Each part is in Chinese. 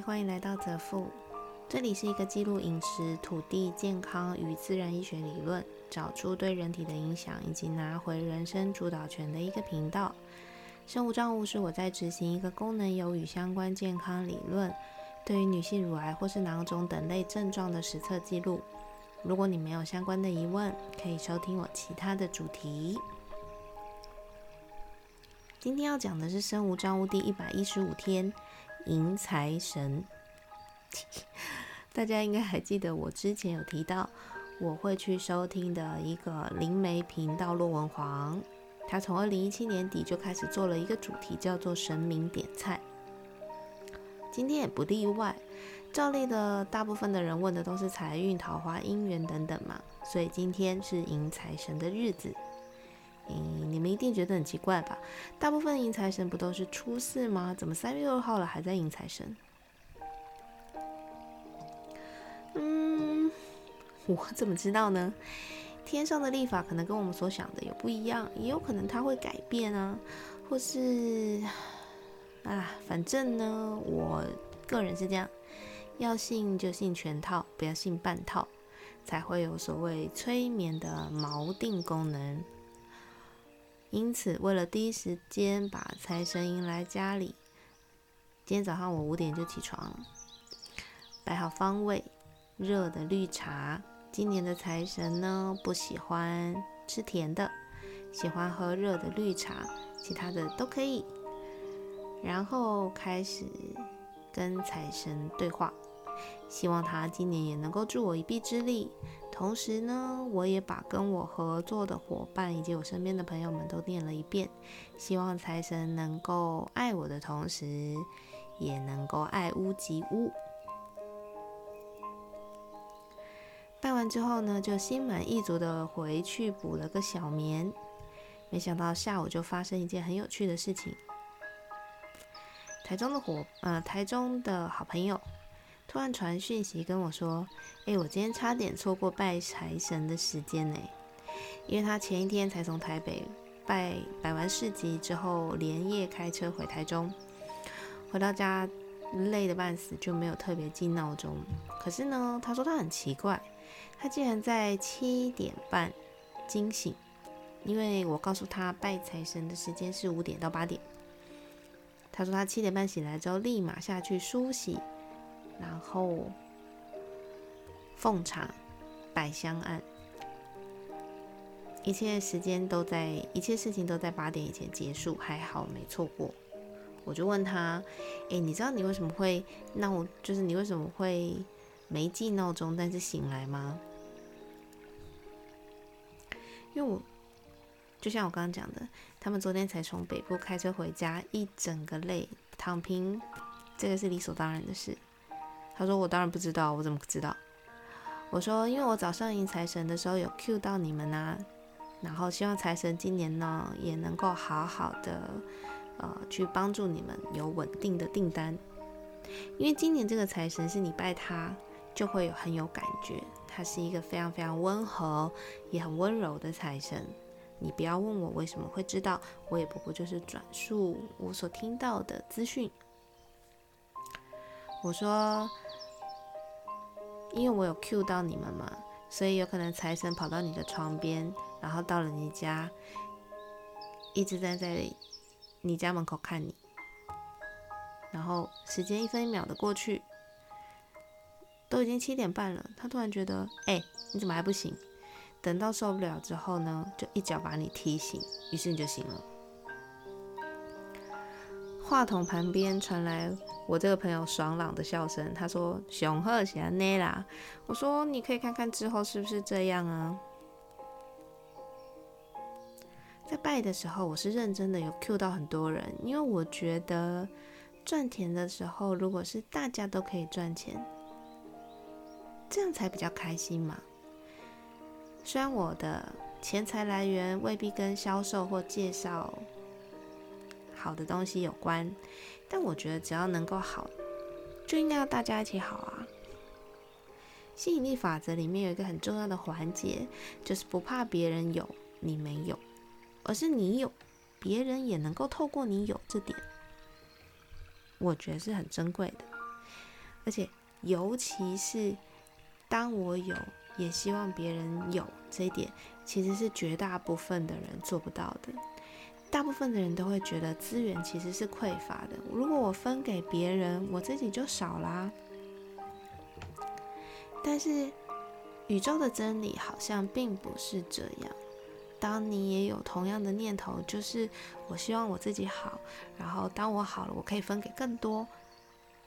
欢迎来到泽富，这里是一个记录饮食、土地、健康与自然医学理论，找出对人体的影响，以及拿回人生主导权的一个频道。生物账户是我在执行一个功能有与相关健康理论，对于女性乳癌或是囊肿等类症状的实测记录。如果你没有相关的疑问，可以收听我其他的主题。今天要讲的是生物账户第一百一十五天。迎财神，大家应该还记得我之前有提到，我会去收听的一个灵媒频道骆文煌，他从二零一七年底就开始做了一个主题，叫做神明点菜。今天也不例外，照例的大部分的人问的都是财运、桃花、姻缘等等嘛，所以今天是迎财神的日子。嗯，你们一定觉得很奇怪吧？大部分迎财神不都是初四吗？怎么三月二号了还在迎财神？嗯，我怎么知道呢？天上的历法可能跟我们所想的有不一样，也有可能它会改变啊，或是啊，反正呢，我个人是这样，要信就信全套，不要信半套，才会有所谓催眠的锚定功能。因此，为了第一时间把财神迎来家里，今天早上我五点就起床，摆好方位，热的绿茶。今年的财神呢，不喜欢吃甜的，喜欢喝热的绿茶，其他的都可以。然后开始跟财神对话，希望他今年也能够助我一臂之力。同时呢，我也把跟我合作的伙伴以及我身边的朋友们都念了一遍，希望财神能够爱我的同时，也能够爱屋及乌。拜完之后呢，就心满意足的回去补了个小眠。没想到下午就发生一件很有趣的事情，台中的伙呃，台中的好朋友。突然传讯息跟我说：“哎，我今天差点错过拜财神的时间呢，因为他前一天才从台北拜拜完市集之后，连夜开车回台中，回到家累得半死，就没有特别记闹钟。可是呢，他说他很奇怪，他竟然在七点半惊醒，因为我告诉他拜财神的时间是五点到八点。他说他七点半醒来之后，立马下去梳洗。”然后奉茶、摆香案，一切时间都在，一切事情都在八点以前结束，还好没错过。我就问他：“哎，你知道你为什么会闹？就是你为什么会没记闹钟，但是醒来吗？”因为我就像我刚刚讲的，他们昨天才从北部开车回家，一整个累，躺平，这个是理所当然的事。他说：“我当然不知道，我怎么知道？”我说：“因为我早上迎财神的时候有 Q 到你们呐，然后希望财神今年呢也能够好好的，呃，去帮助你们有稳定的订单。因为今年这个财神是你拜他就会有很有感觉，他是一个非常非常温和也很温柔的财神。你不要问我为什么会知道，我也不过就是转述我所听到的资讯。”我说。因为我有 Q 到你们嘛，所以有可能财神跑到你的床边，然后到了你家，一直站在你家门口看你，然后时间一分一秒的过去，都已经七点半了，他突然觉得，哎，你怎么还不醒？等到受不了之后呢，就一脚把你踢醒，于是你就醒了。话筒旁边传来。我这个朋友爽朗的笑声，他说：“熊鹤喜欢内啦。”我说：“你可以看看之后是不是这样啊？”在拜的时候，我是认真的，有 Q 到很多人，因为我觉得赚钱的时候，如果是大家都可以赚钱，这样才比较开心嘛。虽然我的钱财来源未必跟销售或介绍好的东西有关。但我觉得只要能够好，就应该要大家一起好啊。吸引力法则里面有一个很重要的环节，就是不怕别人有你没有，而是你有，别人也能够透过你有这点，我觉得是很珍贵的。而且尤其是当我有，也希望别人有这一点，其实是绝大部分的人做不到的。大部分的人都会觉得资源其实是匮乏的，如果我分给别人，我自己就少啦。但是宇宙的真理好像并不是这样。当你也有同样的念头，就是我希望我自己好，然后当我好了，我可以分给更多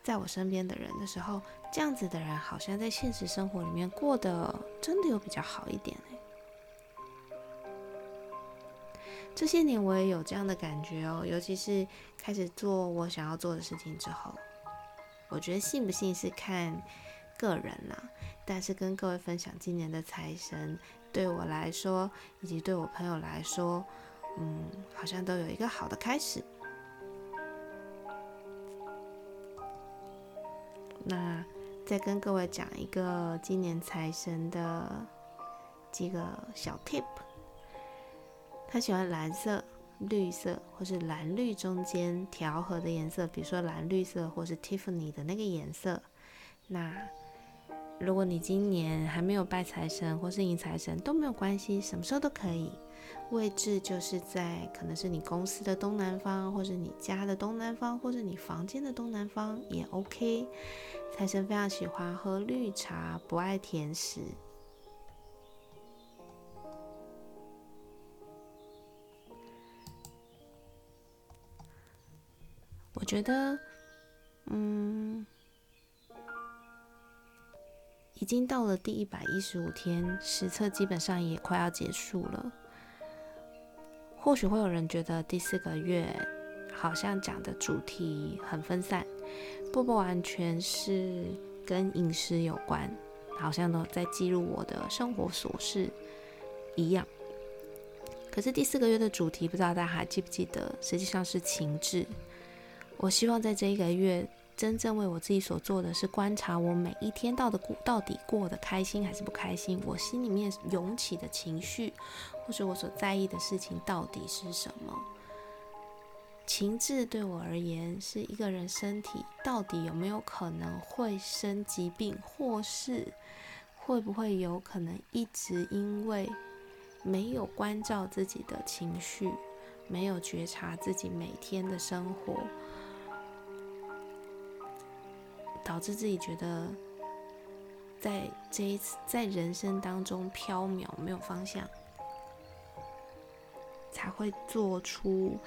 在我身边的人的时候，这样子的人好像在现实生活里面过得真的有比较好一点这些年我也有这样的感觉哦，尤其是开始做我想要做的事情之后，我觉得信不信是看个人啦，但是跟各位分享今年的财神。对我来说，以及对我朋友来说，嗯，好像都有一个好的开始。那再跟各位讲一个今年财神的几个小 tip。他喜欢蓝色、绿色，或是蓝绿中间调和的颜色，比如说蓝绿色，或是 Tiffany 的那个颜色。那如果你今年还没有拜财神或是迎财神都没有关系，什么时候都可以。位置就是在可能是你公司的东南方，或者你家的东南方，或者你房间的东南方也 OK。财神非常喜欢喝绿茶，不爱甜食。觉得，嗯。已经到了第一百一十五天，实测基本上也快要结束了。或许会有人觉得第四个月好像讲的主题很分散，不不完全是跟饮食有关，好像都在记录我的生活琐事一样。可是第四个月的主题，不知道大家还记不记得？实际上是情志。我希望在这一个月。真正为我自己所做的是观察我每一天到的过到底过得开心还是不开心，我心里面涌起的情绪，或者我所在意的事情到底是什么。情志对我而言是一个人身体到底有没有可能会生疾病，或是会不会有可能一直因为没有关照自己的情绪，没有觉察自己每天的生活。导致自己觉得，在这一次在人生当中飘渺没有方向，才会做出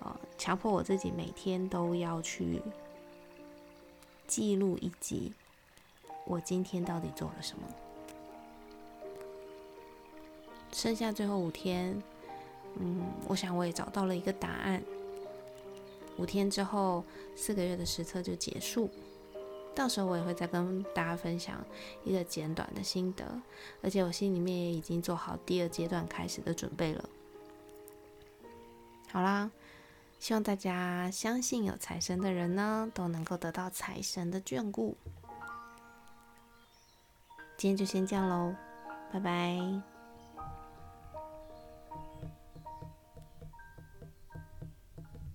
呃强迫我自己每天都要去记录一集，我今天到底做了什么。剩下最后五天，嗯，我想我也找到了一个答案。五天之后，四个月的实测就结束。到时候我也会再跟大家分享一个简短的心得，而且我心里面也已经做好第二阶段开始的准备了。好啦，希望大家相信有财神的人呢，都能够得到财神的眷顾。今天就先这样喽，拜拜。